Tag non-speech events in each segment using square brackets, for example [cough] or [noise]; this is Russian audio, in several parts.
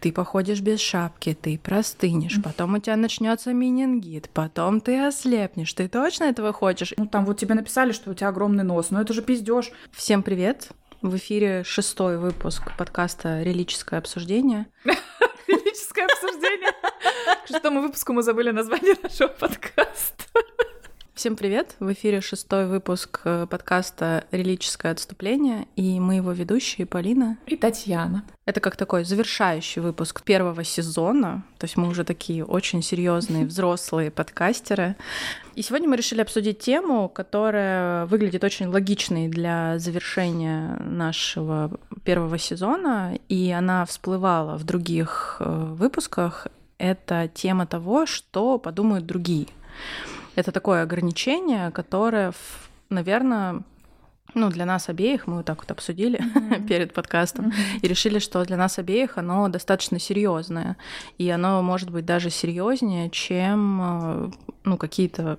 ты походишь без шапки, ты простынешь, потом у тебя начнется менингит, потом ты ослепнешь. Ты точно этого хочешь? Ну там вот тебе написали, что у тебя огромный нос, но это же пиздеж. Всем привет! В эфире шестой выпуск подкаста «Релическое обсуждение». Релическое обсуждение. К шестому выпуску мы забыли название нашего подкаста. Всем привет! В эфире шестой выпуск э, подкаста «Релическое отступление», и мы его ведущие Полина и Татьяна. Это как такой завершающий выпуск первого сезона, то есть мы уже такие очень серьезные [laughs] взрослые подкастеры. И сегодня мы решили обсудить тему, которая выглядит очень логичной для завершения нашего первого сезона, и она всплывала в других э, выпусках. Это тема того, что подумают другие. Это такое ограничение, которое, наверное, ну, для нас обеих, мы вот так вот обсудили mm-hmm. [laughs] перед подкастом, mm-hmm. и решили, что для нас обеих оно достаточно серьезное. И оно может быть даже серьезнее, чем э, ну, какие-то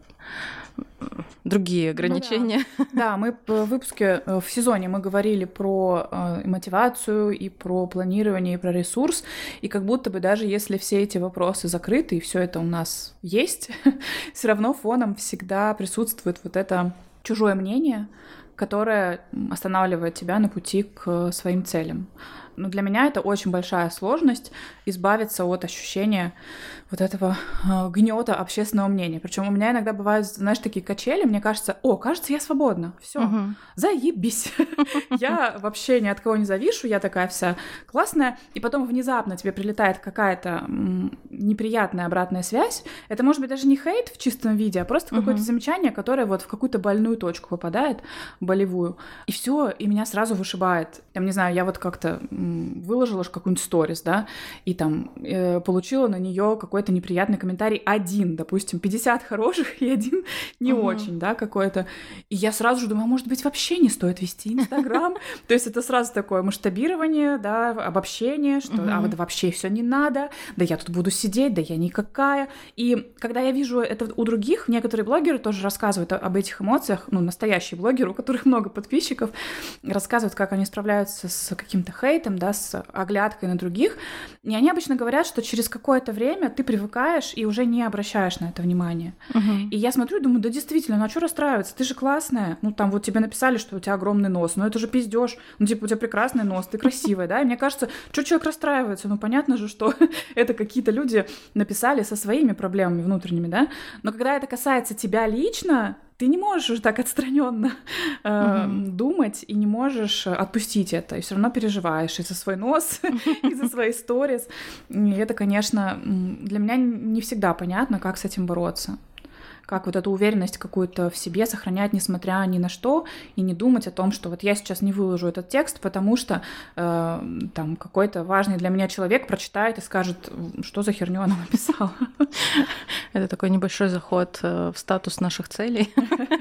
другие ограничения. Ну, да. [laughs] да, мы в выпуске э, в сезоне мы говорили про э, мотивацию и про планирование и про ресурс, и как будто бы даже если все эти вопросы закрыты и все это у нас есть, [laughs] все равно фоном всегда присутствует вот это чужое мнение, которое останавливает тебя на пути к своим целям. Но для меня это очень большая сложность избавиться от ощущения вот этого э, гнета общественного мнения. Причем у меня иногда бывают, знаешь, такие качели, мне кажется, о, кажется, я свободна, все, угу. заебись. [laughs] я вообще ни от кого не завишу, я такая вся классная, и потом внезапно тебе прилетает какая-то неприятная обратная связь. Это может быть даже не хейт в чистом виде, а просто какое-то замечание, которое вот в какую-то больную точку попадает, болевую, и все, и меня сразу вышибает. Я не знаю, я вот как-то выложила какую-нибудь сторис, да, и там э, получила на нее какой-то неприятный комментарий один, допустим, 50 хороших и один не uh-huh. очень, да, какой-то. И я сразу же думаю, а может быть, вообще не стоит вести Инстаграм? [laughs] То есть это сразу такое масштабирование, да, обобщение, что а вот вообще все не надо, да я тут буду сидеть, да я никакая. И когда я вижу это у других, некоторые блогеры тоже рассказывают об этих эмоциях, ну, настоящие блогеры, у которых много подписчиков, рассказывают, как они справляются с каким-то хейтом, да, с оглядкой на других. И они обычно говорят, что через какое-то время ты привыкаешь и уже не обращаешь на это внимание. Uh-huh. И я смотрю и думаю, да действительно, ну а что расстраиваться? Ты же классная. Ну там вот тебе написали, что у тебя огромный нос, но это же пиздеж. Ну типа у тебя прекрасный нос, ты красивая, да? И мне кажется, что человек расстраивается? Ну понятно же, что [laughs] это какие-то люди написали со своими проблемами внутренними, да? Но когда это касается тебя лично, ты не можешь уже так отстраненно [laughs] э, угу. думать и не можешь отпустить это, и все равно переживаешь и за свой нос, [laughs] и за свои сторис. И это, конечно, для меня не всегда понятно, как с этим бороться как вот эту уверенность какую-то в себе сохранять, несмотря ни на что, и не думать о том, что вот я сейчас не выложу этот текст, потому что э, там какой-то важный для меня человек прочитает и скажет, что за херню она написала. [laughs] Это такой небольшой заход э, в статус наших целей.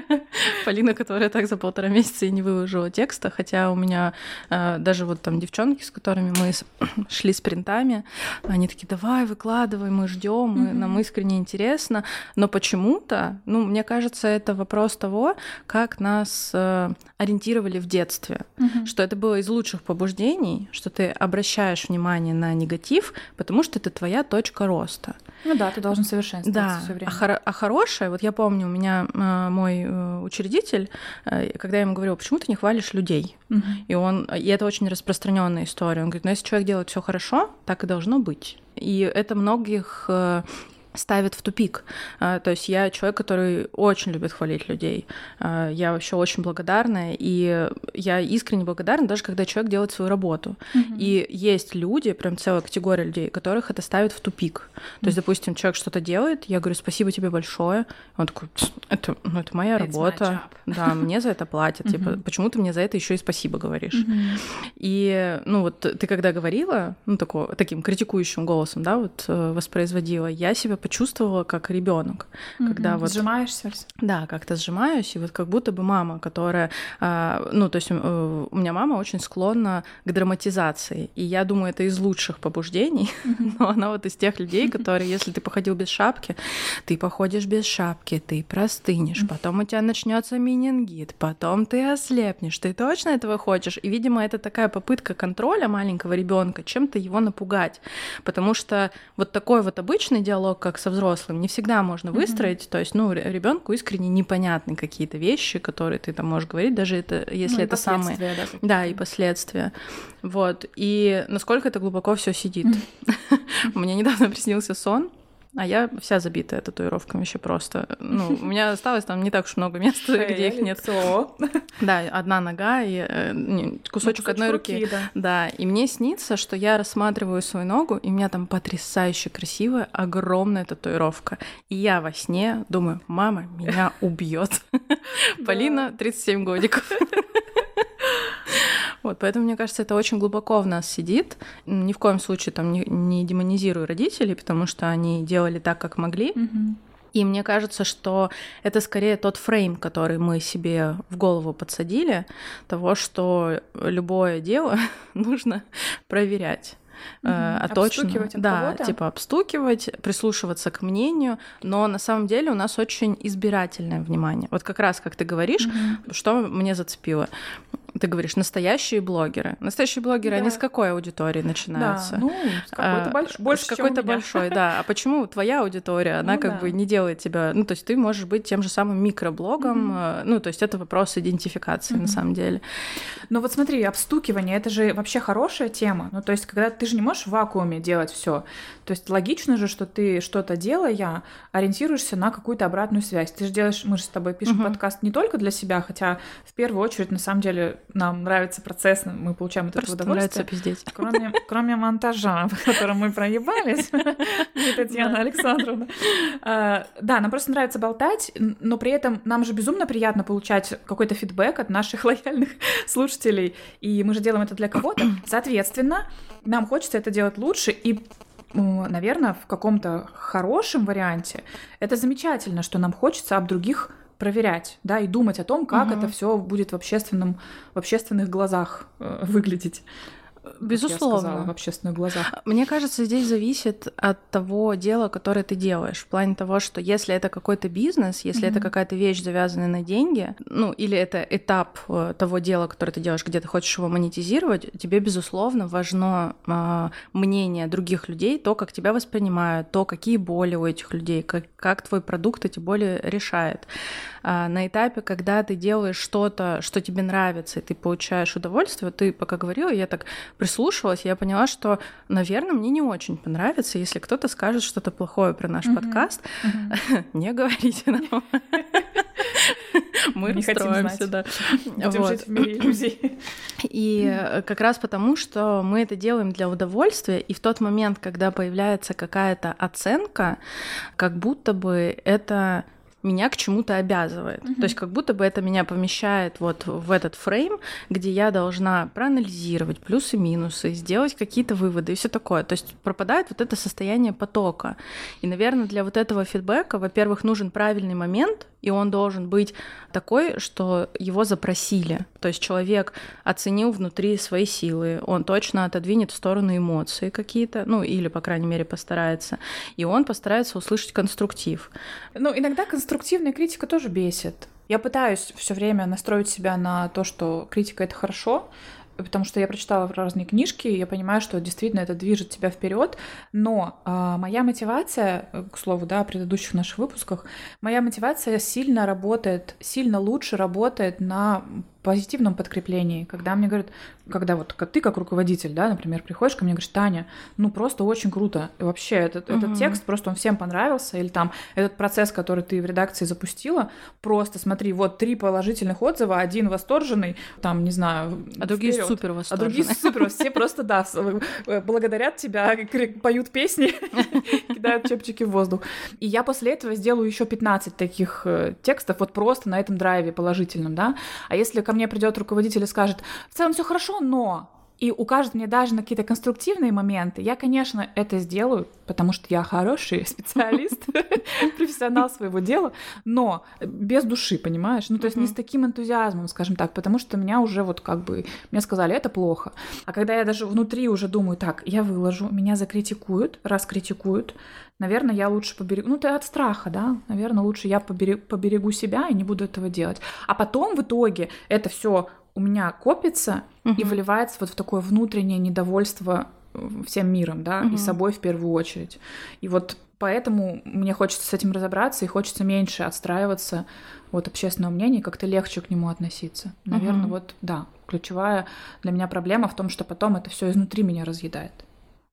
[laughs] Полина, которая так за полтора месяца и не выложила текста, хотя у меня э, даже вот там девчонки, с которыми мы [clears throat] шли с принтами, они такие, давай, выкладывай, мы ждем, нам искренне интересно, но почему-то ну, мне кажется, это вопрос того, как нас э, ориентировали в детстве, угу. что это было из лучших побуждений, что ты обращаешь внимание на негатив, потому что это твоя точка роста. Ну да, ты должен совершенствоваться да. все время. А, хор- а хорошее, вот я помню, у меня э, мой э, учредитель, э, когда я ему говорила, почему ты не хвалишь людей, угу. и он, и это очень распространенная история, он говорит, ну если человек делает все хорошо, так и должно быть. И это многих э, ставит в тупик. А, то есть я человек, который очень любит хвалить людей. А, я вообще очень благодарна, и я искренне благодарна, даже когда человек делает свою работу. Mm-hmm. И есть люди, прям целая категория людей, которых это ставит в тупик. То есть, допустим, человек что-то делает, я говорю, спасибо тебе большое. Он такой, это, ну, это моя It's работа. Да, мне за это платят. Mm-hmm. Типа, почему ты мне за это еще и спасибо говоришь? Mm-hmm. И, ну, вот ты когда говорила, ну, такого, таким критикующим голосом, да, вот э, воспроизводила, я себе почувствовала как ребенок, mm-hmm. когда вот сжимаешься. Да, как-то сжимаюсь, и вот как будто бы мама, которая, а, ну, то есть э, у меня мама очень склонна к драматизации, и я думаю, это из лучших побуждений, mm-hmm. [laughs] но она вот из тех людей, [laughs] которые, если ты походил без шапки, ты походишь без шапки, ты простынешь, mm-hmm. потом у тебя начнется менингит, потом ты ослепнешь, ты точно этого хочешь? И, видимо, это такая попытка контроля маленького ребенка, чем-то его напугать, потому что вот такой вот обычный диалог, как со взрослым, не всегда можно выстроить, mm-hmm. то есть, ну, ребенку искренне непонятны какие-то вещи, которые ты там можешь говорить, даже это, если ну, это самые... Да, да, и последствия. Вот. И насколько это глубоко все сидит. [laughs] Меня недавно приснился сон, а я вся забитая татуировками вообще просто. Ну, [laughs] у меня осталось там не так уж много места, где их нет. [laughs] Да, одна нога и э, кусочек одной руки. Да, и мне снится, что я рассматриваю свою ногу, и у меня там потрясающе красивая, огромная татуировка. И я во сне думаю, мама меня убьет. [laughs] Полина, 37 годиков. Вот, поэтому, мне кажется, это очень глубоко в нас сидит. Ни в коем случае там не, не демонизирую родителей, потому что они делали так, как могли. И мне кажется, что это скорее тот фрейм, который мы себе в голову подсадили, того, что любое дело [laughs] нужно проверять. Угу. А точно, да, типа обстукивать, прислушиваться к мнению, но на самом деле у нас очень избирательное внимание. Вот как раз, как ты говоришь, угу. что мне зацепило ты говоришь, настоящие блогеры. Настоящие блогеры, да. они с какой аудитории начинаются? Да, ну, с какой-то а, больш... больше, С какой-то большой, да. А почему твоя аудитория, она ну, как да. бы не делает тебя... Ну, то есть ты можешь быть тем же самым микроблогом, mm-hmm. ну, то есть это вопрос идентификации mm-hmm. на самом деле. Ну вот смотри, обстукивание, это же вообще хорошая тема. Ну, то есть когда ты же не можешь в вакууме делать все. То есть логично же, что ты что-то делая, ориентируешься на какую-то обратную связь. Ты же делаешь, мы же с тобой пишем mm-hmm. подкаст не только для себя, хотя в первую очередь, на самом деле, нам нравится процесс, мы получаем от этого удовольствие. пиздеть. Кроме, кроме монтажа, [laughs] в котором мы проебались, [laughs] Татьяна Александровна. А, да, нам просто нравится болтать, но при этом нам же безумно приятно получать какой-то фидбэк от наших [laughs] лояльных слушателей, и мы же делаем это для кого-то. Соответственно, нам хочется это делать лучше, и наверное, в каком-то хорошем варианте это замечательно, что нам хочется об других проверять, да, и думать о том, как угу. это все будет в общественном, в общественных глазах э, выглядеть. Безусловно. Я сказала, в общественных глазах. Мне кажется, здесь зависит от того дела, которое ты делаешь. В плане того, что если это какой-то бизнес, если mm-hmm. это какая-то вещь, завязанная на деньги, ну, или это этап э, того дела, которое ты делаешь, где ты хочешь его монетизировать, тебе, безусловно, важно э, мнение других людей, то, как тебя воспринимают, то, какие боли у этих людей, как, как твой продукт эти боли решает. А на этапе, когда ты делаешь что-то, что тебе нравится, и ты получаешь удовольствие, ты пока говорила, я так прислушивалась, я поняла, что, наверное, мне не очень понравится, если кто-то скажет что-то плохое про наш mm-hmm. подкаст. Mm-hmm. [laughs] Не говорите нам. [laughs] Мы расстроимся, да. Будем жить в мире иллюзий. И как раз потому, что мы это делаем для удовольствия, и в тот момент, когда появляется какая-то оценка, как будто бы это меня к чему-то обязывает. Mm-hmm. То есть как будто бы это меня помещает вот в этот фрейм, где я должна проанализировать плюсы-минусы, сделать какие-то выводы и все такое. То есть пропадает вот это состояние потока. И, наверное, для вот этого фидбэка, во-первых, нужен правильный момент, и он должен быть такой, что его запросили. То есть человек оценил внутри свои силы, он точно отодвинет в сторону эмоции какие-то, ну или, по крайней мере, постарается, и он постарается услышать конструктив. Ну, иногда конструктивная критика тоже бесит. Я пытаюсь все время настроить себя на то, что критика это хорошо, потому что я прочитала разные книжки, и я понимаю, что действительно это движет тебя вперед. Но э, моя мотивация, к слову, да, о предыдущих наших выпусках, моя мотивация сильно работает, сильно лучше работает на позитивном подкреплении, когда мне говорят, когда вот ты как руководитель, да, например, приходишь ко мне и говоришь, Таня, ну просто очень круто, и вообще этот, uh-huh. этот текст просто он всем понравился, или там этот процесс, который ты в редакции запустила, просто смотри, вот три положительных отзыва, один восторженный, там, не знаю, а другие вперёд. супер восторженные. А другие супер, все [laughs] просто, да, э, благодарят тебя, поют песни, [laughs] кидают чепчики в воздух. И я после этого сделаю еще 15 таких э, текстов, вот просто на этом драйве положительном, да, а если ко мне придет руководитель и скажет, в целом все хорошо, но И укажет мне даже на какие-то конструктивные моменты. Я, конечно, это сделаю, потому что я хороший [laughs] специалист, [laughs] профессионал своего дела, но без души, понимаешь? Ну, то есть не с таким энтузиазмом, скажем так, потому что меня уже вот как бы, мне сказали, это плохо. А когда я даже внутри уже думаю, так, я выложу, меня закритикуют, раз критикуют, наверное, я лучше поберегу, ну, это от страха, да, наверное, лучше я поберегу, поберегу себя и не буду этого делать. А потом в итоге это все у меня копится угу. и выливается вот в такое внутреннее недовольство э, всем миром, да, угу. и собой в первую очередь. И вот поэтому мне хочется с этим разобраться и хочется меньше отстраиваться от общественного мнения, как-то легче к нему относиться. Наверное, угу. вот да, ключевая для меня проблема в том, что потом это все изнутри меня разъедает.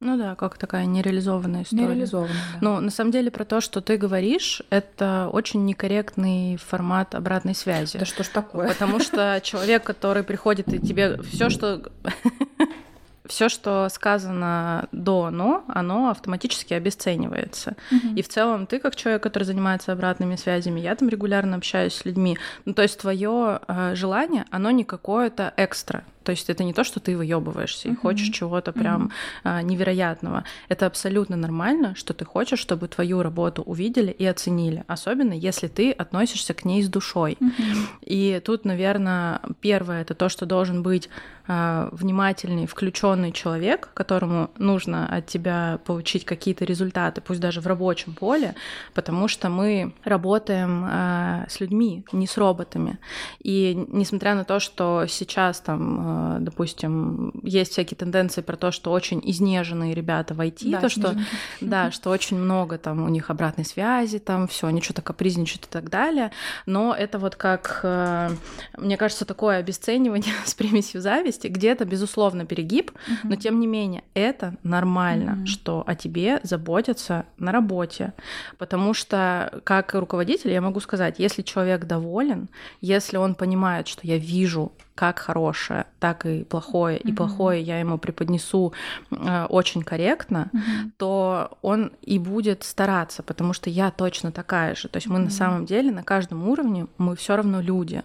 Ну да, как такая нереализованная история. Нереализованная, да. Но на самом деле про то, что ты говоришь, это очень некорректный формат обратной связи. Да что ж такое? Потому [laughs] что человек, который приходит и тебе все, что [laughs] все, что сказано до «но», оно автоматически обесценивается. Mm-hmm. И в целом ты, как человек, который занимается обратными связями, я там регулярно общаюсь с людьми. Ну, то есть твое э, желание, оно не какое-то экстра. То есть это не то, что ты выебываешься и хочешь чего-то прям uh-huh. а, невероятного. Это абсолютно нормально, что ты хочешь, чтобы твою работу увидели и оценили, особенно если ты относишься к ней с душой. Uh-huh. И тут, наверное, первое это то, что должен быть а, внимательный, включенный человек, которому нужно от тебя получить какие-то результаты, пусть даже в рабочем поле, потому что мы работаем а, с людьми, не с роботами. И несмотря на то, что сейчас там Э, допустим, есть всякие тенденции про то, что очень изнеженные ребята в IT, да, то, что, [laughs] да, что очень много там у них обратной связи, там все, они что-то капризничают и так далее, но это вот как, э, мне кажется, такое обесценивание [laughs] с примесью зависти, где-то, безусловно, перегиб, но тем не менее, это нормально, что о тебе заботятся на работе, потому что как руководитель я могу сказать, если человек доволен, если он понимает, что я вижу как хорошее, так и плохое, mm-hmm. и плохое я ему преподнесу э, очень корректно, mm-hmm. то он и будет стараться, потому что я точно такая же. То есть мы mm-hmm. на самом деле на каждом уровне мы все равно люди.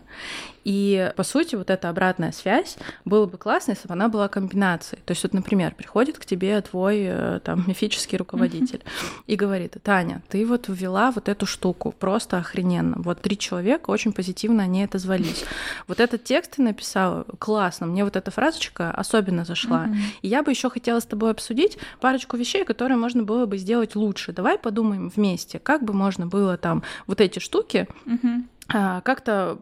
И, по сути, вот эта обратная связь было бы классно, если бы она была комбинацией. То есть, вот, например, приходит к тебе твой э, там мифический руководитель mm-hmm. и говорит, Таня, ты вот ввела вот эту штуку, просто охрененно. Вот три человека очень позитивно они это звались. Вот этот текст ты написала, классно, мне вот эта фразочка особенно зашла. Mm-hmm. И я бы еще хотела с тобой обсудить парочку вещей, которые можно было бы сделать лучше. Давай подумаем вместе, как бы можно было там вот эти штуки mm-hmm как-то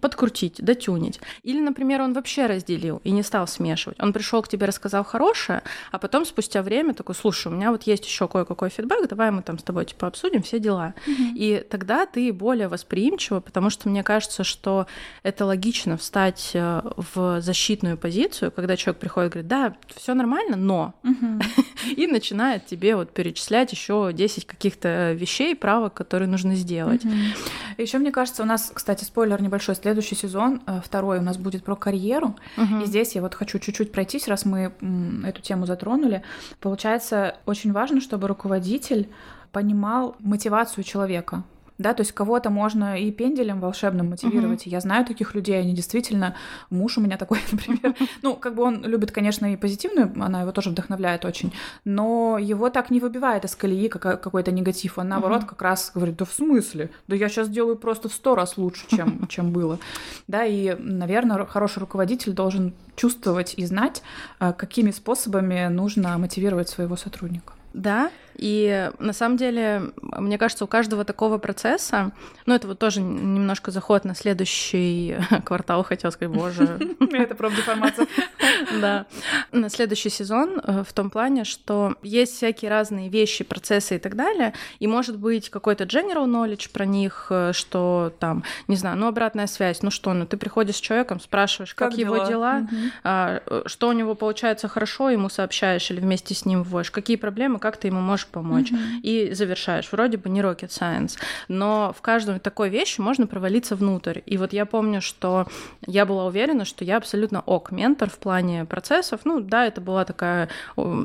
подкрутить, дотюнить. Или, например, он вообще разделил и не стал смешивать. Он пришел к тебе, рассказал хорошее, а потом спустя время такой, слушай, у меня вот есть еще кое-какой фидбэк, давай мы там с тобой типа обсудим все дела. Mm-hmm. И тогда ты более восприимчива, потому что мне кажется, что это логично встать э, в защитную позицию, когда человек приходит и говорит, да, все нормально, но [laughs] и начинает тебе вот перечислять еще 10 каких-то вещей, правок, которые нужно сделать. Mm-hmm. Еще мне кажется, у нас, кстати, спойлер небольшой, следующий сезон, э, второй у нас будет про карьеру. Угу. И здесь я вот хочу чуть-чуть пройтись, раз мы эту тему затронули. Получается, очень важно, чтобы руководитель понимал мотивацию человека да, то есть кого-то можно и пенделем волшебным мотивировать. Uh-huh. Я знаю таких людей, они действительно, муж у меня такой, [laughs] например. Ну, как бы он любит, конечно, и позитивную, она его тоже вдохновляет очень, но его так не выбивает из колеи какой-то негатив. Он, наоборот, uh-huh. как раз говорит, да в смысле? Да я сейчас делаю просто в сто раз лучше, чем, [laughs] чем было. Да, и, наверное, хороший руководитель должен чувствовать и знать, э, какими способами нужно мотивировать своего сотрудника. Да, и на самом деле, мне кажется, у каждого такого процесса, ну это вот тоже немножко заход на следующий [laughs] квартал, хотел сказать, боже. [laughs] Это профдеформация. [laughs] Да. На следующий сезон э, в том плане, что есть всякие разные вещи, процессы и так далее, и может быть какой-то general knowledge про них, э, что там, не знаю, ну обратная связь, ну что, ну ты приходишь с человеком, спрашиваешь, как, его дела, а, э, что у него получается хорошо, ему сообщаешь или вместе с ним вводишь, какие проблемы, как ты ему можешь можешь помочь. Mm-hmm. И завершаешь. Вроде бы не rocket science, но в каждой такой вещи можно провалиться внутрь. И вот я помню, что я была уверена, что я абсолютно ок ментор в плане процессов. Ну да, это была такая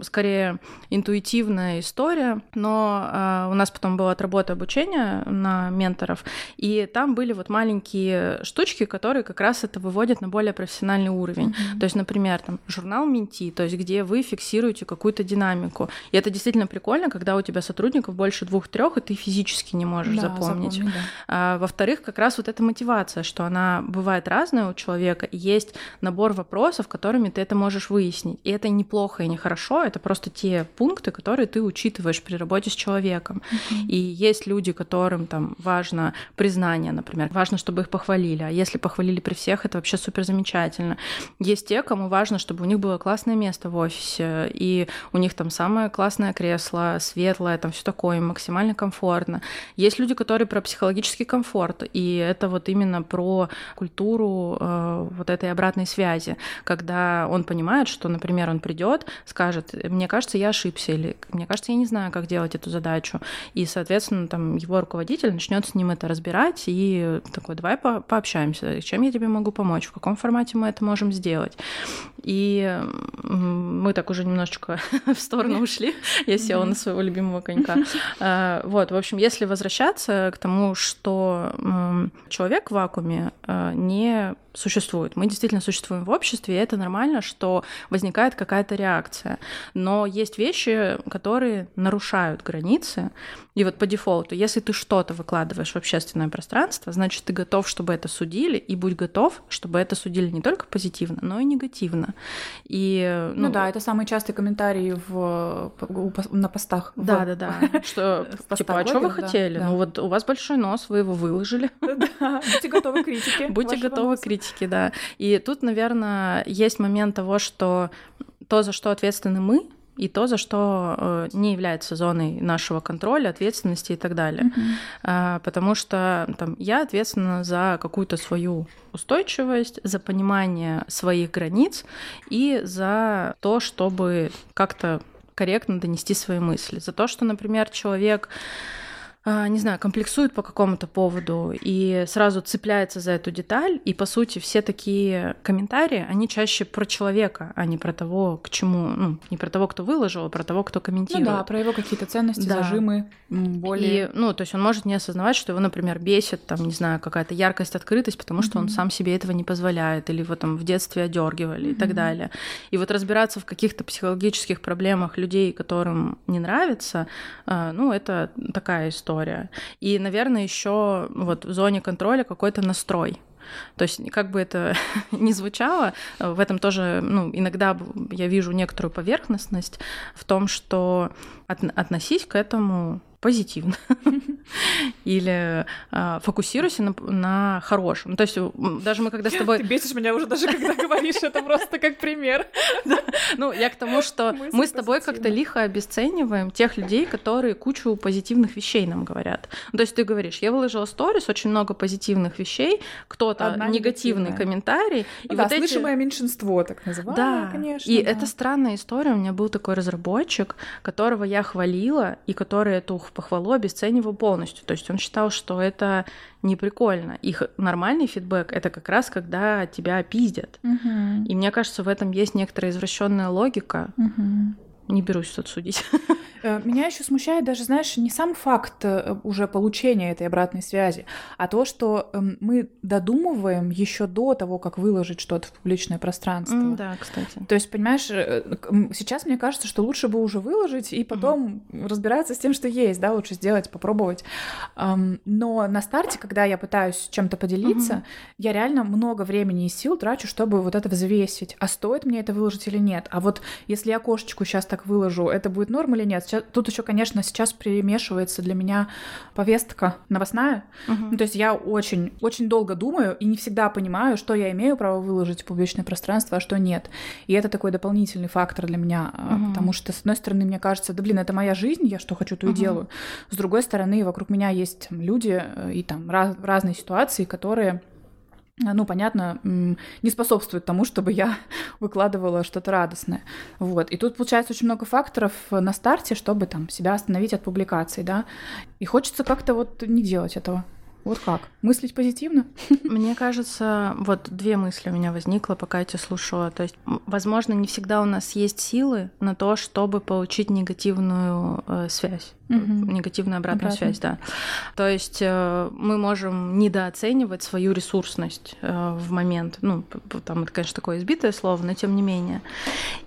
скорее интуитивная история, но э, у нас потом была отработа обучения на менторов, и там были вот маленькие штучки, которые как раз это выводят на более профессиональный уровень. Mm-hmm. То есть, например, там журнал Менти, то есть где вы фиксируете какую-то динамику. И это действительно прикольно, когда у тебя сотрудников больше двух-трех, и ты физически не можешь да, запомнить. Запомни, да. а, во-вторых, как раз вот эта мотивация, что она бывает разная у человека, и есть набор вопросов, которыми ты это можешь выяснить. И это неплохо и не хорошо, это просто те пункты, которые ты учитываешь при работе с человеком. Mm-hmm. И есть люди, которым там важно признание, например, важно, чтобы их похвалили. А если похвалили при всех, это вообще супер замечательно. Есть те, кому важно, чтобы у них было классное место в офисе, и у них там самое классное кресло, светлое, там все такое, максимально комфортно. Есть люди, которые про психологический комфорт, и это вот именно про культуру э, вот этой обратной связи, когда он понимает, что, например, он придет, скажет, мне кажется, я ошибся, или мне кажется, я не знаю, как делать эту задачу, и, соответственно, там его руководитель начнет с ним это разбирать и такой, давай по пообщаемся, чем я тебе могу помочь, в каком формате мы это можем сделать. И мы так уже немножечко [laughs] в сторону [laughs] ушли. Я села на своего любимого конька. [laughs] А, вот, в общем, если возвращаться к тому, что человек в вакууме а, не существует. Мы действительно существуем в обществе, и это нормально, что возникает какая-то реакция. Но есть вещи, которые нарушают границы. И вот по дефолту, если ты что-то выкладываешь в общественное пространство, значит, ты готов, чтобы это судили, и будь готов, чтобы это судили не только позитивно, но и негативно. И, ну, ну да, это самый частый комментарий в, на постах. Да, в... да, да. [laughs] Что, типа, а что вы хотели? Ну вот у вас большой нос, вы его выложили. [laughs] Будьте готовы к критике. Будьте готовы к критике критики, да. И тут, наверное, есть момент того, что то, за что ответственны мы, и то, за что э, не является зоной нашего контроля, ответственности и так далее. Mm-hmm. Потому что там, я ответственна за какую-то свою устойчивость, за понимание своих границ и за то, чтобы как-то корректно донести свои мысли. За то, что, например, человек не знаю, комплексует по какому-то поводу и сразу цепляется за эту деталь, и по сути все такие комментарии, они чаще про человека, а не про того, к чему, ну, не про того, кто выложил, а про того, кто комментирует. Ну да, про его какие-то ценности, да. зажимы, более... И, ну, то есть он может не осознавать, что его, например, бесит, там, не знаю, какая-то яркость, открытость, потому что mm-hmm. он сам себе этого не позволяет, или его там в детстве одергивали mm-hmm. и так далее. И вот разбираться в каких-то психологических проблемах людей, которым не нравится, а, ну, это такая история история. И, наверное, еще вот в зоне контроля какой-то настрой. То есть, как бы это [laughs] ни звучало, в этом тоже, ну, иногда я вижу некоторую поверхностность в том, что от, относись к этому позитивно. [laughs] Или э, фокусируйся на, на хорошем. То есть даже мы когда с тобой... Ты бесишь меня уже даже когда говоришь это просто как пример. [laughs] Ну, я к тому, что [laughs] мы с тобой как-то лихо обесцениваем тех людей, которые кучу позитивных вещей нам говорят. То есть ты говоришь, я выложила сторис, очень много позитивных вещей, кто-то негативный комментарий. И да, слышимое меньшинство, так называемое, конечно. И это странная история. У меня был такой разработчик, которого я хвалила, и который эту похвалу обесценивал полностью. То есть он считал, что это не прикольно. Их нормальный фидбэк это как раз когда тебя пиздят. Угу. И мне кажется, в этом есть некоторая извращенная логика. Угу. Не берусь тут судить. [laughs] Э, меня еще смущает даже, знаешь, не сам факт э, уже получения этой обратной связи, а то, что эм, мы додумываем еще до того, как выложить что-то в публичное пространство. Mm, да, кстати. То есть, понимаешь, э, сейчас мне кажется, что лучше бы уже выложить и потом mm-hmm. разбираться с тем, что есть, да, лучше сделать, попробовать. Но на старте, когда я пытаюсь чем-то поделиться, mm-hmm. я реально много времени и сил трачу, чтобы вот это взвесить. А стоит мне это выложить или нет? А вот если я кошечку сейчас так выложу, это будет норм или нет? Сейчас, тут еще, конечно, сейчас перемешивается для меня повестка новостная. Угу. Ну, то есть я очень, очень долго думаю и не всегда понимаю, что я имею право выложить в публичное пространство, а что нет. И это такой дополнительный фактор для меня, угу. потому что, с одной стороны, мне кажется, да блин, это моя жизнь, я что хочу, то и угу. делаю. С другой стороны, вокруг меня есть люди э, и там раз, разные ситуации, которые ну, понятно, не способствует тому, чтобы я [laughs] выкладывала что-то радостное. Вот. И тут получается очень много факторов на старте, чтобы там себя остановить от публикаций, да. И хочется как-то вот не делать этого. Вот как? Мыслить позитивно? [laughs] Мне кажется, вот две мысли у меня возникло, пока я тебя слушала. То есть, возможно, не всегда у нас есть силы на то, чтобы получить негативную э, связь угу. негативную обратную Обратно. связь, да. То есть э, мы можем недооценивать свою ресурсность э, в момент, ну, там это, конечно, такое избитое слово, но тем не менее.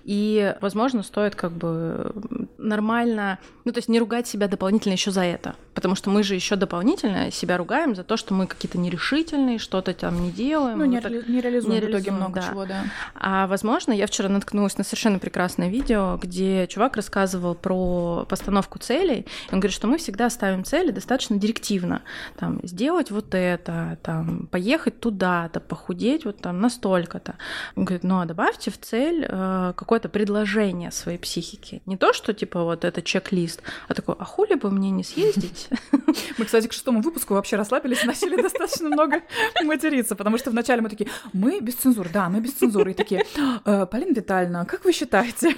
И, возможно, стоит как бы нормально, ну, то есть не ругать себя дополнительно еще за это, потому что мы же еще дополнительно себя ругаем за то, что мы какие-то нерешительные, что-то там не делаем. Ну, не, ре- не реализуем не в итоге много да. чего, да. А, возможно, я вчера наткнулась на совершенно прекрасное видео, где чувак рассказывал про постановку целей, он говорит, что мы всегда ставим цели достаточно директивно. Там, сделать вот это, там, поехать туда-то, похудеть вот там настолько-то. Он говорит, ну а добавьте в цель э, какое-то предложение своей психики. Не то, что типа вот это чек-лист, а такой, а хули бы мне не съездить? [laughs] Мы, кстати, к шестому выпуску вообще расслабились, начали достаточно много материться, потому что вначале мы такие, мы без цензуры, да, мы без цензуры, и такие, «Э, Полина Витальевна, как вы считаете?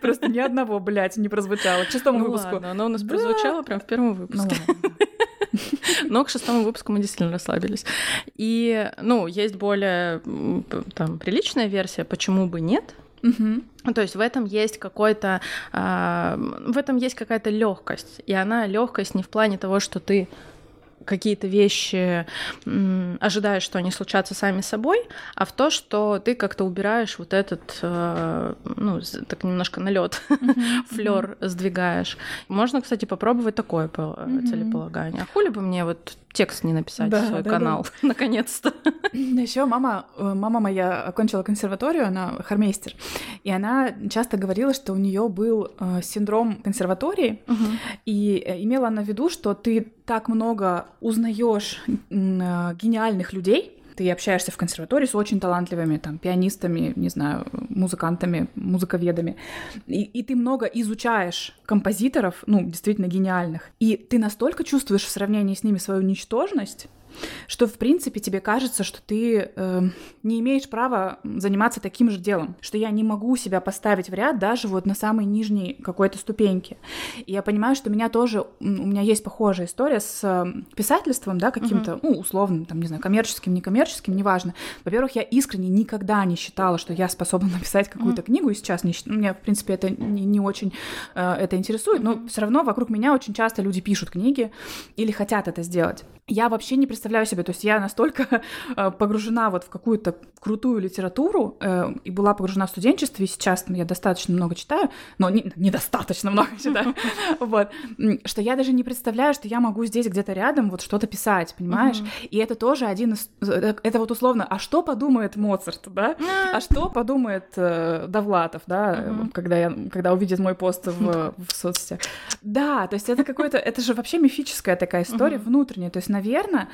Просто ни одного, блядь, не прозвучало. К шестому ну выпуску. Оно у нас прозвучало прям в первом выпуске. Ну Но к шестому выпуску мы действительно расслабились. И, ну, есть более там приличная версия, почему бы нет, Угу. То есть в этом есть какой-то, э, в этом есть какая-то легкость, и она легкость не в плане того, что ты какие-то вещи ожидаешь, что они случатся сами собой, а в то, что ты как-то убираешь вот этот, э, ну, так немножко налет, [laughs] флер сдвигаешь. Можно, кстати, попробовать такое целеполагание. А хули бы мне вот текст не написать да, в свой да, канал, [laughs] да. наконец-то. Еще мама, э, мама моя окончила консерваторию, она хармейстер, и она часто говорила, что у нее был синдром консерватории, угу. и имела она в виду, что ты так много узнаешь гениальных людей, ты общаешься в консерватории с очень талантливыми там пианистами, не знаю, музыкантами, музыковедами, и, и ты много изучаешь композиторов, ну, действительно гениальных, и ты настолько чувствуешь в сравнении с ними свою ничтожность, что, в принципе, тебе кажется, что ты э, не имеешь права заниматься таким же делом, что я не могу себя поставить в ряд даже вот на самой нижней какой-то ступеньке. И я понимаю, что меня тоже, у меня есть похожая история с э, писательством, да, каким-то, uh-huh. ну, условным, там, не знаю, коммерческим, некоммерческим, неважно. Во-первых, я искренне никогда не считала, что я способна [laughs] написать какую-то uh-huh. книгу, и сейчас не, меня, в принципе, это не, не очень э, это интересует, но все равно вокруг меня очень часто люди пишут книги или хотят это сделать я вообще не представляю себе, то есть я настолько [laughs] э, погружена вот в какую-то крутую литературу э, и была погружена в студенчество, и сейчас я достаточно много читаю, но не, недостаточно [laughs] много читаю, [laughs] вот, что я даже не представляю, что я могу здесь где-то рядом вот что-то писать, понимаешь? И это тоже один из, э, это вот условно, а что подумает Моцарт, да? А что подумает Довлатов, да, когда я, когда увидит мой пост в, в соцсетях? Да, то есть это какой-то, это же вообще мифическая такая история внутренняя, то есть наверное,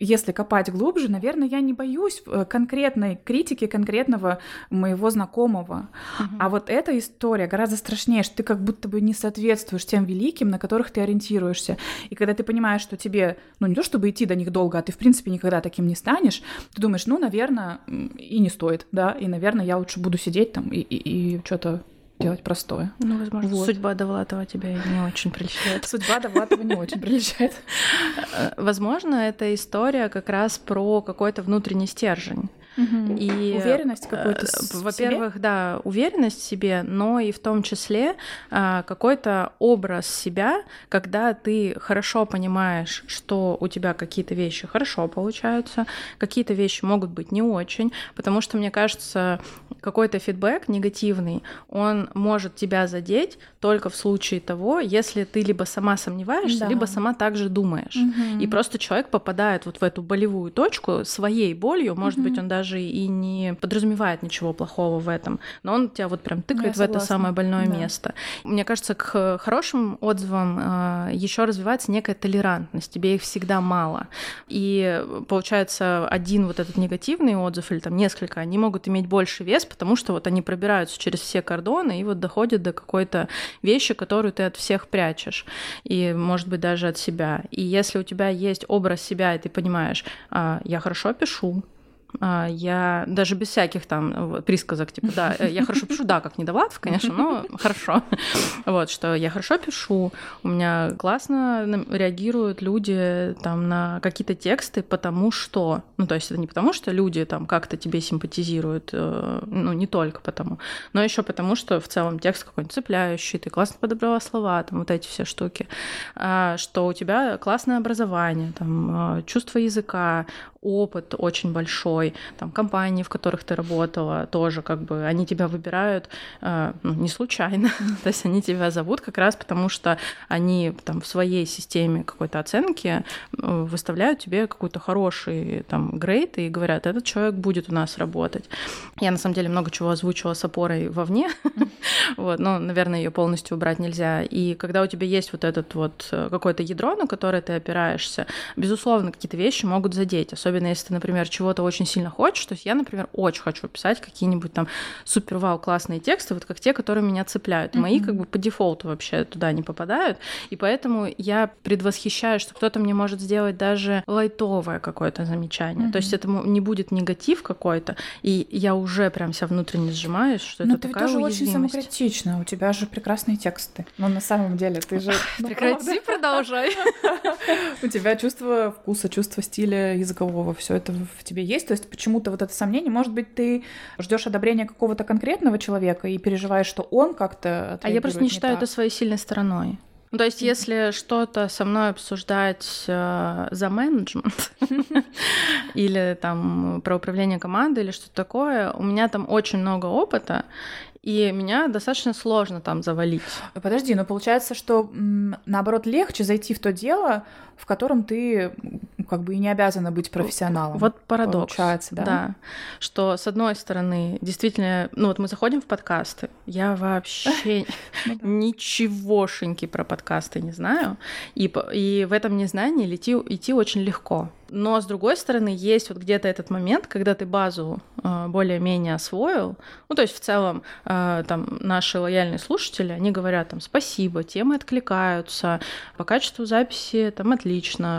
если копать глубже, наверное, я не боюсь э, конкретной критики конкретного моего знакомого. Угу. А вот эта история гораздо страшнее, что ты как будто бы не соответствуешь тем великим, на которых ты ориентируешься. И когда ты понимаешь, что тебе, ну не то чтобы идти до них долго, а ты в принципе никогда таким не станешь, ты думаешь, ну, наверное, и не стоит, да, и, наверное, я лучше буду сидеть там и, и, и что-то делать простое. Ну, возможно, вот. судьба Довлатова тебя не очень прельщает. [laughs] Судьба Довлатова не очень прельщает. Э, возможно, эта история как раз про какой-то внутренний стержень. Угу. И, уверенность какую-то э, Во-первых, да, уверенность в себе, но и в том числе э, какой-то образ себя, когда ты хорошо понимаешь, что у тебя какие-то вещи хорошо получаются, какие-то вещи могут быть не очень, потому что, мне кажется, какой-то фидбэк негативный, он может тебя задеть только в случае того, если ты либо сама сомневаешься, да. либо сама также думаешь. Угу. И просто человек попадает вот в эту болевую точку своей болью, может угу. быть, он даже даже и не подразумевает ничего плохого в этом, но он тебя вот прям тыкает в это самое больное да. место. Мне кажется, к хорошим отзывам э, еще развивается некая толерантность, тебе их всегда мало. И получается, один вот этот негативный отзыв или там несколько, они могут иметь больше вес, потому что вот они пробираются через все кордоны и вот доходят до какой-то вещи, которую ты от всех прячешь, и, может быть, даже от себя. И если у тебя есть образ себя, и ты понимаешь, а, я хорошо пишу, я даже без всяких там вот, присказок, типа, да, э, я хорошо пишу, да, как Недовлатов, конечно, но [laughs] хорошо. Вот, что я хорошо пишу, у меня классно реагируют люди там на какие-то тексты, потому что, ну, то есть это не потому, что люди там как-то тебе симпатизируют, э, ну, не только потому, но еще потому, что в целом текст какой-нибудь цепляющий, ты классно подобрала слова, там вот эти все штуки, а, что у тебя классное образование, там, э, чувство языка, опыт очень большой, там компании, в которых ты работала, тоже как бы они тебя выбирают э, ну, не случайно, [laughs] то есть они тебя зовут как раз потому, что они там в своей системе какой-то оценки э, выставляют тебе какой-то хороший там грейд и говорят, этот человек будет у нас работать. Я на самом деле много чего озвучила с опорой вовне, [laughs] вот, но, наверное, ее полностью убрать нельзя. И когда у тебя есть вот этот вот э, какое-то ядро, на которое ты опираешься, безусловно, какие-то вещи могут задеть, особенно особенно если ты, например, чего-то очень сильно хочешь. То есть я, например, очень хочу писать какие-нибудь там супер-вау классные тексты, вот как те, которые меня цепляют. Mm-hmm. Мои как бы по дефолту вообще туда не попадают, и поэтому я предвосхищаю, что кто-то мне может сделать даже лайтовое какое-то замечание. Mm-hmm. То есть это не будет негатив какой-то, и я уже прям себя внутренне сжимаюсь, что Но это ты такая тоже очень самокритична, у тебя же прекрасные тексты. Но на самом деле ты же... Ну, Прекрати, продолжай. [laughs] У тебя чувство вкуса, чувство стиля языкового нового все это в тебе есть. То есть почему-то вот это сомнение, может быть, ты ждешь одобрения какого-то конкретного человека и переживаешь, что он как-то. А я просто не считаю так. это своей сильной стороной. Ну, то есть, если что-то со мной обсуждать э, за менеджмент [laughs] или там про управление командой или что-то такое, у меня там очень много опыта, и меня достаточно сложно там завалить. Подожди, но получается, что наоборот легче зайти в то дело, в котором ты как бы и не обязана быть профессионалом. Вот парадокс. Получается, да? Да. Что, с одной стороны, действительно, ну вот мы заходим в подкасты, я вообще [laughs] ну ничегошеньки про подкасты не знаю, и, и в этом незнании идти, идти очень легко. Но, с другой стороны, есть вот где-то этот момент, когда ты базу э, более-менее освоил. Ну, то есть, в целом, э, там, наши лояльные слушатели, они говорят там «спасибо», темы откликаются, по качеству записи там отлично,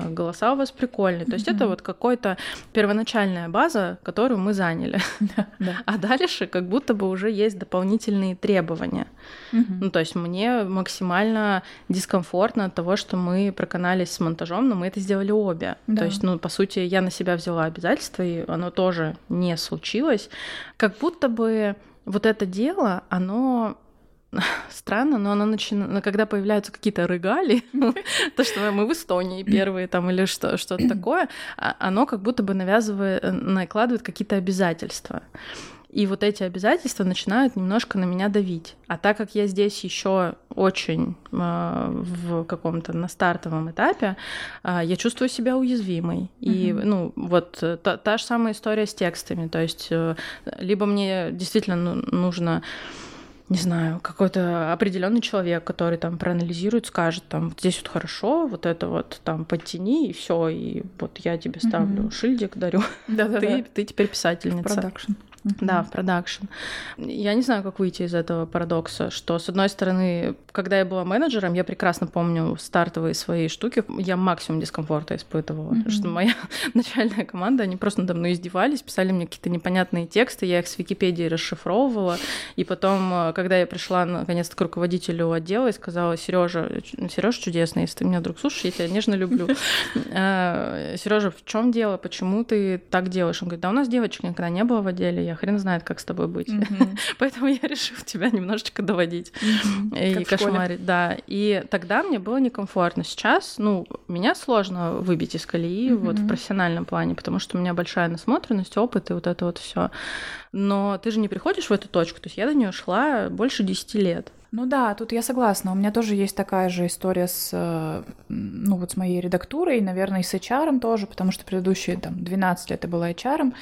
голоса у вас прикольные. То есть, mm-hmm. это вот какая-то первоначальная база, которую мы заняли. [laughs] А дальше как будто бы уже есть дополнительные требования. Ну, то есть, мне максимально дискомфортно от того, что мы проканались с монтажом, но мы это сделали обе. То есть, ну, по сути, я на себя взяла обязательства, и оно тоже не случилось. Как будто бы вот это дело, оно [laughs] странно, но оно начинает, когда появляются какие-то рыгали, [laughs] то, что мы в Эстонии первые там или что, что-то такое, а, оно как будто бы навязывает, э, накладывает какие-то обязательства. И вот эти обязательства начинают немножко на меня давить. А так как я здесь еще очень э, в каком-то на стартовом этапе, э, я чувствую себя уязвимой. Mm-hmm. И ну вот э, та, та же самая история с текстами. То есть э, либо мне действительно ну, нужно не знаю, какой-то определенный человек, который там проанализирует, скажет, там, вот здесь вот хорошо, вот это вот там подтяни, и все, и вот я тебе ставлю mm-hmm. шильдик, дарю. Да-да-да. Ты, ты теперь писательница. Продакшн. Да, в продакшн. Я не знаю, как выйти из этого парадокса, что, с одной стороны, когда я была менеджером, я прекрасно помню стартовые свои штуки, я максимум дискомфорта испытывала, mm-hmm. что моя [laughs] начальная команда, они просто надо мной издевались, писали мне какие-то непонятные тексты, я их с Википедии расшифровывала, и потом, э, когда я пришла наконец-то к руководителю отдела и сказала, Сережа, Сережа чудесный, если ты меня вдруг слушаешь, я тебя нежно люблю. [laughs] Э, Сережа, в чем дело, почему ты так делаешь? Он говорит, да у нас девочек никогда не было в отделе, я хрен знает, как с тобой быть. Mm-hmm. [laughs] Поэтому я решила тебя немножечко доводить mm-hmm. и как кошмарить. Да. И тогда мне было некомфортно. Сейчас, ну, меня сложно выбить из колеи mm-hmm. вот в профессиональном плане, потому что у меня большая насмотренность, опыт и вот это вот все. Но ты же не приходишь в эту точку. То есть я до нее шла больше 10 лет. Ну да, тут я согласна. У меня тоже есть такая же история с, э, ну вот с моей редактурой, наверное, и с HR тоже, потому что предыдущие там 12 лет я была HR,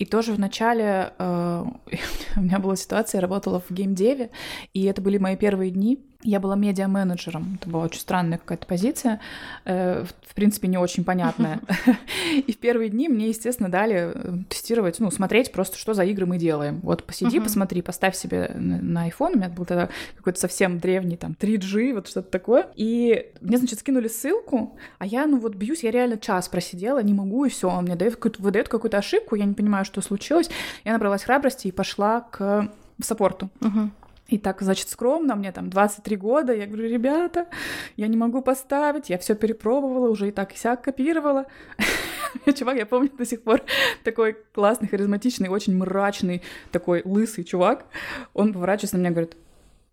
и тоже в начале э, [laughs] у меня была ситуация, я работала в геймдеве, и это были мои первые дни, я была медиа-менеджером. Это была очень странная какая-то позиция, э, в принципе, не очень понятная. [laughs] И в первые дни мне, естественно, дали э, тестировать, ну, смотреть просто, что за игры мы делаем. Вот посиди, посмотри, поставь себе на iPhone. У меня был тогда какой-то совсем древний, там, 3G, вот что-то такое. И мне, значит, скинули ссылку, а я, ну, вот бьюсь, я реально час просидела, не могу, и все. Он мне дает какую-то, выдает какую-то ошибку, я не понимаю, что случилось. Я набралась храбрости и пошла к саппорту. Uh-huh. И так, значит, скромно, мне там 23 года, я говорю, ребята, я не могу поставить, я все перепробовала, уже и так и сяк копировала. [laughs] Чувак, я помню до сих пор, такой классный, харизматичный, очень мрачный, такой лысый чувак. Он поворачивается на меня и говорит,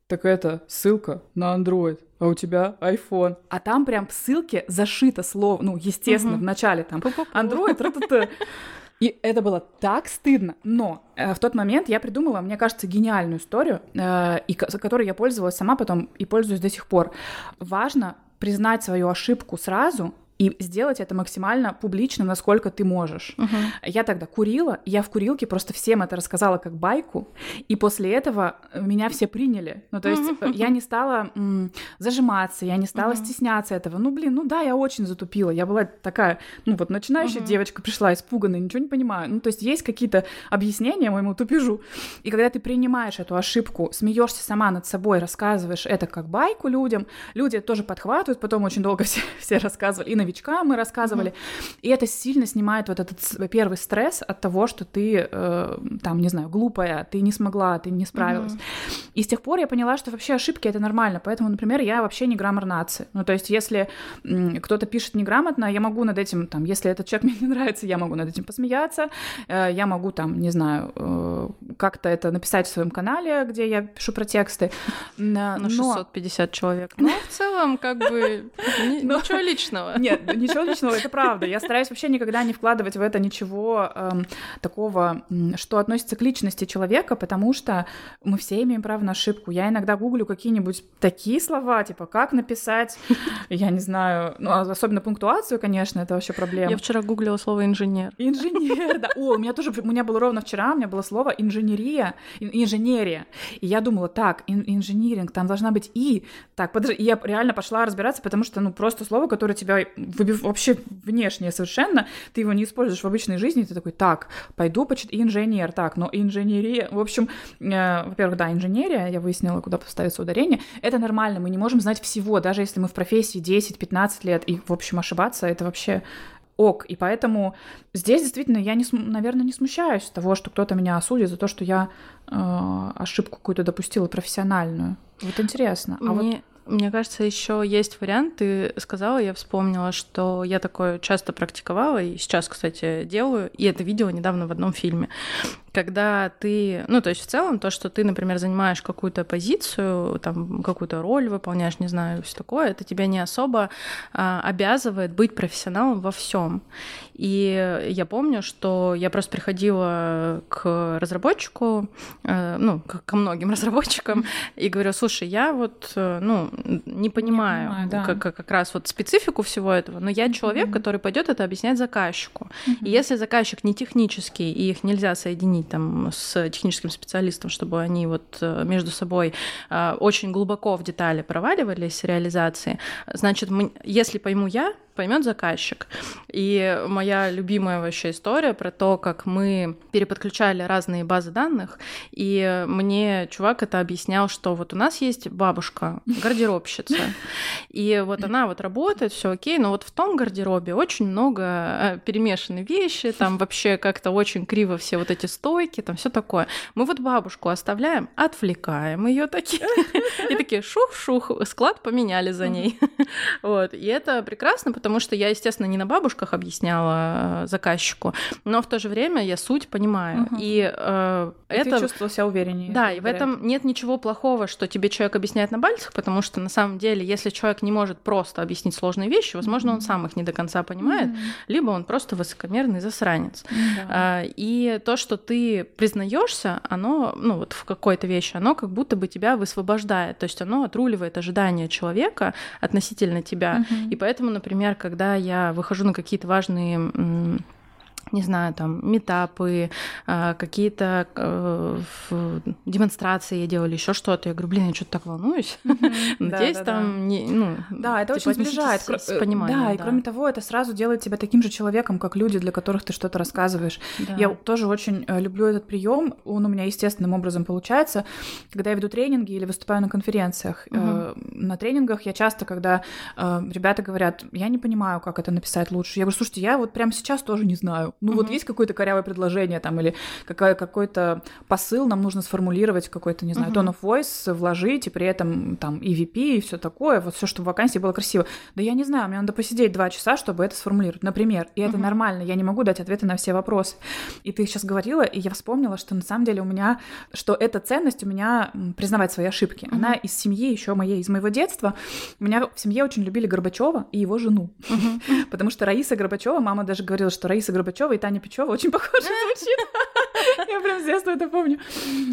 так это ссылка на Android, а у тебя iPhone. А там прям в ссылке зашито слово, ну, естественно, угу. в начале там Android. [laughs] И это было так стыдно. Но э, в тот момент я придумала, мне кажется, гениальную историю, э, и которой я пользовалась сама потом и пользуюсь до сих пор. Важно признать свою ошибку сразу и сделать это максимально публично, насколько ты можешь. Uh-huh. Я тогда курила, я в курилке просто всем это рассказала как байку, и после этого меня все приняли. Ну, то есть uh-huh. я не стала м, зажиматься, я не стала uh-huh. стесняться этого. Ну, блин, ну да, я очень затупила. Я была такая, ну вот начинающая uh-huh. девочка пришла испуганная, ничего не понимаю. Ну, то есть есть какие-то объяснения моему тупежу. И когда ты принимаешь эту ошибку, смеешься сама над собой, рассказываешь это как байку людям, люди тоже подхватывают, потом очень долго [laughs] все, все рассказывали, и на новичкам мы рассказывали. Mm-hmm. И это сильно снимает вот этот первый стресс от того, что ты, э, там, не знаю, глупая, ты не смогла, ты не справилась. Mm-hmm. И с тех пор я поняла, что вообще ошибки это нормально. Поэтому, например, я вообще не граммар нации. Ну, то есть, если кто-то пишет неграмотно, я могу над этим, там, если этот человек [laughs] мне не нравится, я могу над этим посмеяться, э, я могу, там, не знаю, э, как-то это написать в своем канале, где я пишу про тексты. На 650 человек. Но в целом, как бы, [laughs] ничего личного. Нет, ничего личного, это правда. Я стараюсь вообще никогда не вкладывать в это ничего эм, такого, что относится к личности человека, потому что мы все имеем право на ошибку. Я иногда гуглю какие-нибудь такие слова, типа как написать, я не знаю, ну, а особенно пунктуацию, конечно, это вообще проблема. Я вчера гуглила слово инженер. Инженер, да. О, у меня тоже, у меня было ровно вчера, у меня было слово инженерия, инженерия. И я думала, так, инжиниринг, там должна быть и. Так, подожди, я реально пошла разбираться, потому что, ну, просто слово, которое тебя вообще внешнее совершенно, ты его не используешь в обычной жизни, ты такой, так, пойду почитать инженер, так, но инженерия, в общем, э, во-первых, да, инженерия, я выяснила, куда поставится ударение, это нормально, мы не можем знать всего, даже если мы в профессии 10-15 лет, и, в общем, ошибаться, это вообще ок. И поэтому здесь действительно я, не, наверное, не смущаюсь того, что кто-то меня осудит за то, что я э, ошибку какую-то допустила профессиональную. Вот интересно. А Мне... вот мне кажется, еще есть вариант. Ты сказала, я вспомнила, что я такое часто практиковала, и сейчас, кстати, делаю, и это видела недавно в одном фильме когда ты, ну, то есть в целом то, что ты, например, занимаешь какую-то позицию, там, какую-то роль выполняешь, не знаю, все такое, это тебя не особо а, обязывает быть профессионалом во всем. И я помню, что я просто приходила к разработчику, э, ну, ко многим [laughs] разработчикам, и говорю, слушай, я вот, э, ну, не понимаю, не понимаю да. как, как раз вот специфику всего этого, но я человек, mm-hmm. который пойдет это объяснять заказчику. Mm-hmm. И если заказчик не технический, и их нельзя соединить там с техническим специалистом, чтобы они вот э, между собой э, очень глубоко в детали проваливались реализации, значит, мы, если пойму я, поймет заказчик. И моя любимая вообще история про то, как мы переподключали разные базы данных, и мне чувак это объяснял, что вот у нас есть бабушка, гардеробщица, и вот она вот работает, все окей, но вот в том гардеробе очень много э, перемешаны вещи, там вообще как-то очень криво все вот эти стойки, там все такое. Мы вот бабушку оставляем, отвлекаем ее такие, и такие шух-шух, склад поменяли за ней. Вот, и это прекрасно, потому потому что я, естественно, не на бабушках объясняла э, заказчику, но в то же время я суть понимаю. Угу. И э, это... Ты чувствовала себя увереннее. Да, и в этом нет ничего плохого, что тебе человек объясняет на пальцах, потому что на самом деле, если человек не может просто объяснить сложные вещи, возможно, он сам их не до конца понимает, либо он просто высокомерный засранец. Да. И то, что ты признаешься, оно, ну вот в какой-то вещи, оно как будто бы тебя высвобождает, то есть оно отруливает ожидания человека относительно тебя. mm И поэтому, например, когда я выхожу на какие-то важные не знаю, там, метапы, а, какие-то э, демонстрации я делала, еще что-то. Я говорю, блин, я что-то так волнуюсь. [laughs] Надеюсь, там, ну, Да, это очень типа, сближает. С э. Да, и кроме того, это сразу делает тебя таким же человеком, как люди, для которых ты что-то рассказываешь. Я тоже очень э, люблю этот прием. Он у меня естественным образом получается, когда я веду тренинги или выступаю на конференциях. На тренингах я часто, когда ребята говорят, я не понимаю, как это написать лучше, я говорю, слушайте, я вот прямо сейчас тоже не знаю. Ну угу. вот есть какое-то корявое предложение там или какая, какой-то посыл нам нужно сформулировать, какой-то, не знаю, угу. tone of voice вложить, и при этом там EVP и все такое, вот все, чтобы в вакансии было красиво. Да я не знаю, мне надо посидеть два часа, чтобы это сформулировать, например. И угу. это нормально, я не могу дать ответы на все вопросы. И ты сейчас говорила, и я вспомнила, что на самом деле у меня, что эта ценность у меня признавать свои ошибки. Угу. Она из семьи еще моей, из моего детства. У меня в семье очень любили Горбачева и его жену. Угу. [laughs] Потому что Раиса Горбачева, мама даже говорила, что Раиса Горбачева и Таня Печева очень похоже [laughs] звучит. [laughs] Я прям с детства это помню.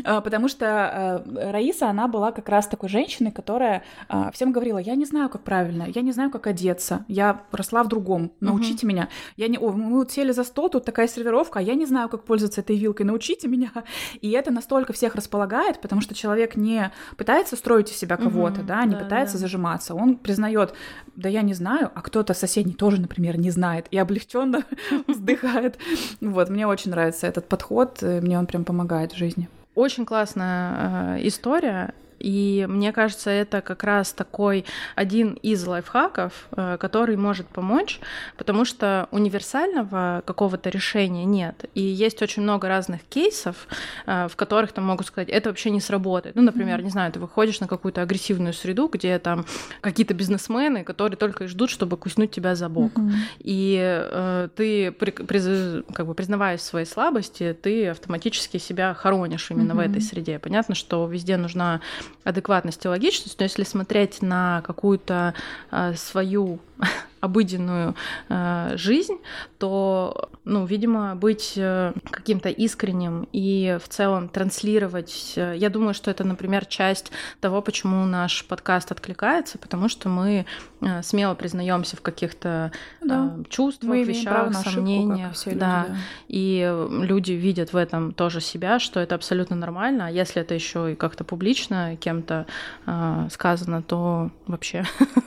А, потому что а, Раиса, она была как раз такой женщиной, которая а, всем говорила, я не знаю, как правильно, я не знаю, как одеться, я росла в другом, научите меня. Я не, о, мы вот сели за стол, тут такая сервировка, а я не знаю, как пользоваться этой вилкой, научите меня. [laughs] И это настолько всех располагает, потому что человек не пытается строить из себя кого-то, да, не пытается зажиматься, он признает, да я не знаю, а кто-то соседний тоже, например, не знает, и облегченно [laughs] вздыхает. Вот, мне очень нравится этот подход, мне он прям помогает в жизни. Очень классная э, история. И мне кажется, это как раз такой один из лайфхаков, э, который может помочь, потому что универсального какого-то решения нет. И есть очень много разных кейсов, э, в которых там могут сказать, это вообще не сработает. Ну, например, не знаю, ты выходишь на какую-то агрессивную среду, где там какие-то бизнесмены, которые только и ждут, чтобы куснуть тебя за бок. Mm-hmm. И э, ты, при, при, как бы признавая свои слабости, ты автоматически себя хоронишь именно mm-hmm. в этой среде. Понятно, что везде нужна адекватность и логичность, но если смотреть на какую-то э, свою [laughs] обыденную э, жизнь, то, ну, видимо, быть э, каким-то искренним и в целом транслировать. Э, я думаю, что это, например, часть того, почему наш подкаст откликается, потому что мы э, смело признаемся в каких-то да. э, чувствах, мы вещах, сомнениях, ошибку, да. Люди, да. И люди видят в этом тоже себя, что это абсолютно нормально. А если это еще и как-то публично кем-то э, сказано, то вообще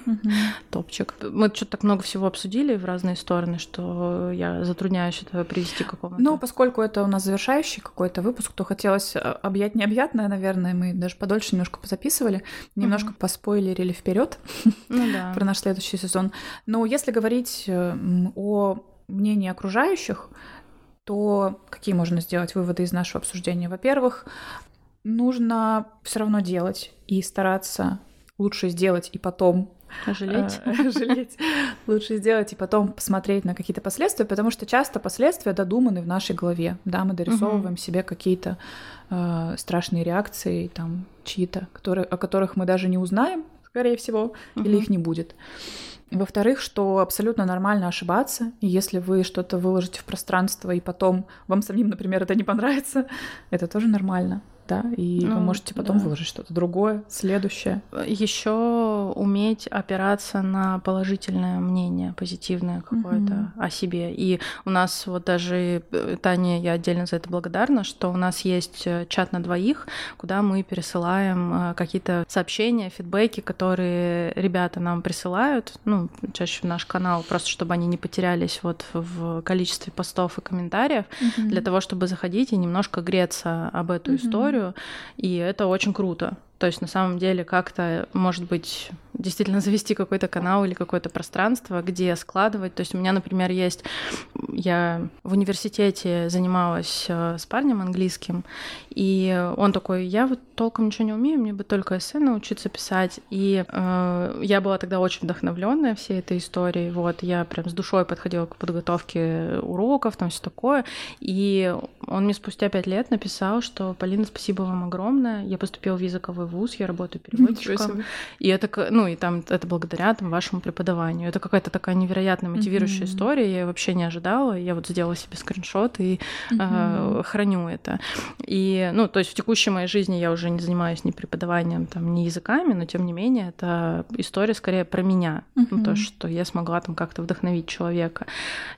[laughs] топчик. Мы что-то так много всего обсудили в разные стороны, что я затрудняюсь это привести к какому-то. Ну, поскольку это у нас завершающий какой-то выпуск, то хотелось а, объять необъятное, наверное, мы даже подольше немножко позаписывали, немножко mm-hmm. поспойлерили вперед [laughs] ну, да. про наш следующий сезон. Но если говорить э, о мнении окружающих, то какие можно сделать выводы из нашего обсуждения? Во-первых, нужно все равно делать и стараться лучше сделать и потом Жалеть. [laughs] А, жалеть. Лучше сделать и потом посмотреть на какие-то последствия, потому что часто последствия додуманы в нашей голове. Да, мы дорисовываем угу. себе какие-то э, страшные реакции, там, чьи-то, которые, о которых мы даже не узнаем, скорее всего, угу. или их не будет. Во-вторых, что абсолютно нормально ошибаться, и если вы что-то выложите в пространство, и потом вам самим, например, это не понравится, это тоже нормально да, и ну, вы можете потом да. выложить что-то другое, следующее. Еще уметь опираться на положительное мнение, позитивное какое-то mm-hmm. о себе. И у нас вот даже э, Таня, я отдельно за это благодарна, что у нас есть э, чат на двоих, куда мы пересылаем э, какие-то сообщения, фидбэки, которые ребята нам присылают, ну, чаще в наш канал, просто чтобы они не потерялись вот в количестве постов и комментариев, mm-hmm. для того, чтобы заходить и немножко греться об эту mm-hmm. историю историю, и это очень круто. То есть на самом деле как-то, может быть, действительно завести какой-то канал или какое-то пространство, где складывать. То есть у меня, например, есть... Я в университете занималась э, с парнем английским, и он такой, я вот толком ничего не умею, мне бы только эссе научиться писать. И э, я была тогда очень вдохновленная всей этой историей. Вот, я прям с душой подходила к подготовке уроков, там все такое. И он мне спустя пять лет написал, что Полина, спасибо вам огромное. Я поступила в языковой вуз, я работаю переводчиком. И это, ну, ну, и там это благодаря там, вашему преподаванию. Это какая-то такая невероятно мотивирующая mm-hmm. история. Я вообще не ожидала. Я вот сделала себе скриншот и mm-hmm. э, храню это. И, ну, то есть в текущей моей жизни я уже не занимаюсь ни преподаванием, там, ни языками, но тем не менее это история скорее про меня. Mm-hmm. Ну, то, что я смогла там как-то вдохновить человека.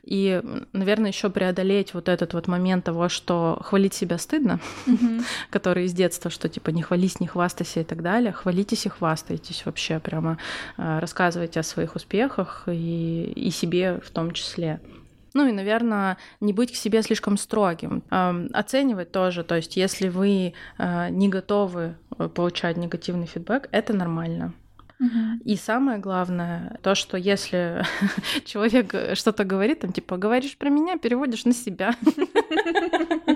И, наверное, еще преодолеть вот этот вот момент того, что хвалить себя стыдно, mm-hmm. [laughs] который из детства, что типа не хвались, не хвастайся и так далее. Хвалитесь и хвастайтесь вообще прямо, э, рассказывайте о своих успехах и, и себе в том числе. Ну и, наверное, не быть к себе слишком строгим. Оценивать тоже. То есть, если вы э, не готовы э, получать негативный фидбэк, это нормально. И самое главное, то, что если [laughs] человек что-то говорит, там типа говоришь про меня, переводишь на себя. [laughs]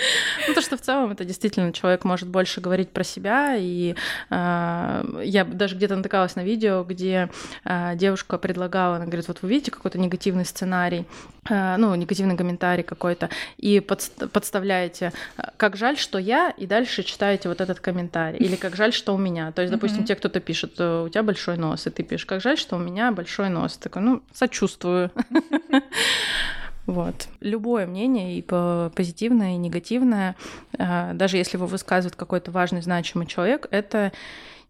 [laughs] Ну, то, что в целом это действительно человек может больше говорить про себя. И э, я даже где-то натыкалась на видео, где э, девушка предлагала, она говорит, вот вы видите какой-то негативный сценарий, э, ну, негативный комментарий какой-то, и под, подставляете, как жаль, что я, и дальше читаете вот этот комментарий. Или как жаль, что у меня. То есть, допустим, тебе кто-то пишет, у тебя большой нос, и ты пишешь, как жаль, что у меня большой нос. Такой, ну, сочувствую. [laughs] Вот. Любое мнение, и позитивное, и негативное, а, даже если его высказывает какой-то важный, значимый человек, это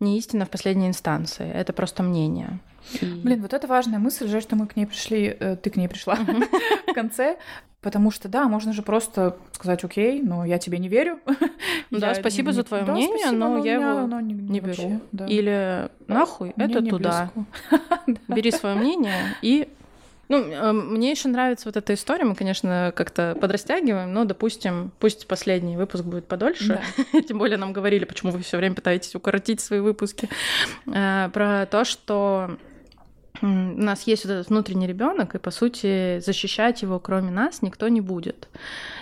не истина в последней инстанции, это просто мнение. И... Блин, вот это важная мысль, же, что мы к ней пришли, э, ты к ней пришла [laughs] в конце, Потому что, да, можно же просто сказать, окей, но я тебе не верю. [laughs] Да, спасибо за твое мнение, но я его не беру. Или нахуй, это туда. [laughs] Бери свое мнение и ну, э, мне еще нравится вот эта история. Мы, конечно, как-то подрастягиваем, но, допустим, пусть последний выпуск будет подольше. Да. [laughs] Тем более нам говорили, почему вы все время пытаетесь укоротить свои выпуски. Э, про то, что у нас есть вот этот внутренний ребенок, и по сути защищать его, кроме нас, никто не будет.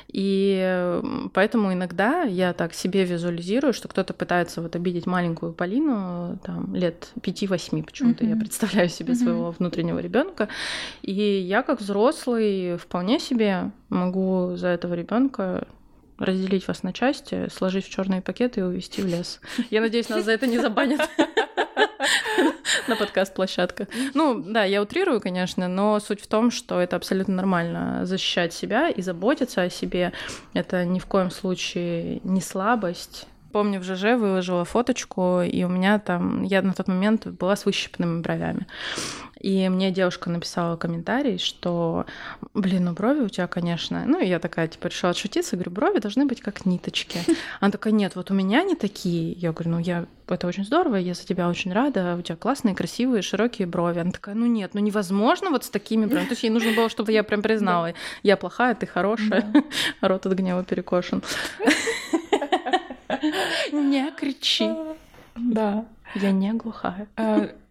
И поэтому иногда я так себе визуализирую, что кто-то пытается вот обидеть маленькую Полину, там, лет 5-8 почему-то, mm-hmm. я представляю себе mm-hmm. своего внутреннего ребенка. И я, как взрослый, вполне себе могу за этого ребенка разделить вас на части, сложить в черные пакеты и увезти в лес. [laughs] Я надеюсь, нас за это не забанят [laughs] на подкаст-площадках. Ну, да, я утрирую, конечно, но суть в том, что это абсолютно нормально защищать себя и заботиться о себе. Это ни в коем случае не слабость, Помню, в ЖЖ выложила фоточку, и у меня там, я на тот момент была с выщипанными бровями. И мне девушка написала комментарий, что, блин, ну брови у тебя, конечно... Ну, и я такая, типа, решила отшутиться, говорю, брови должны быть как ниточки. [laughs] Она такая, нет, вот у меня не такие. Я говорю, ну, я... Это очень здорово, я за тебя очень рада, у тебя классные, красивые, широкие брови. Она такая, ну нет, ну невозможно вот с такими бровями. То есть ей нужно было, чтобы я прям признала, я плохая, ты хорошая, [laughs] рот от гнева перекошен. [laughs] Не кричи. Да. Я не глухая.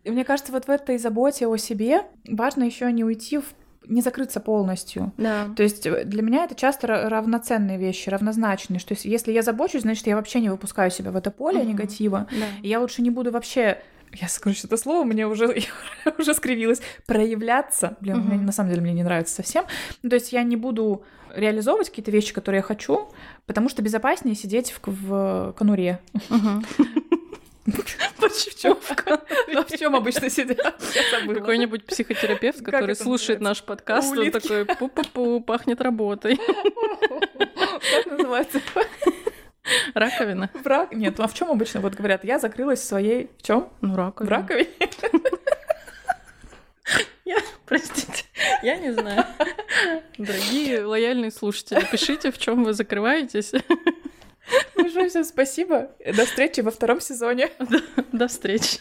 А, мне кажется, вот в этой заботе о себе важно еще не уйти в не закрыться полностью. Да. То есть э, для меня это часто равноценные вещи, равнозначные. Что если я забочусь, значит, я вообще не выпускаю себя в это поле угу. негатива. Да. И я лучше не буду вообще я скажу это слово, мне уже, [laughs] уже скривилось, проявляться. Блин, угу. мне, на самом деле мне не нравится совсем. Ну, то есть я не буду реализовывать какие-то вещи, которые я хочу, потому что безопаснее сидеть в, в конуре. [laughs] [laughs] Почевка. Ну, в чем обычно сидят? Какой-нибудь психотерапевт, который слушает наш подкаст, он такой пу-пу-пу, пахнет работой. [laughs] Как называется? Раковина. Рак... Нет, а в чем обычно вот говорят? Я закрылась в своей... В чем? Ну, раковина. В раковине. [laughs] Я, простите, я не знаю. Дорогие лояльные слушатели, пишите, в чем вы закрываетесь. Большое всем спасибо. До встречи во втором сезоне. [laughs] До встречи.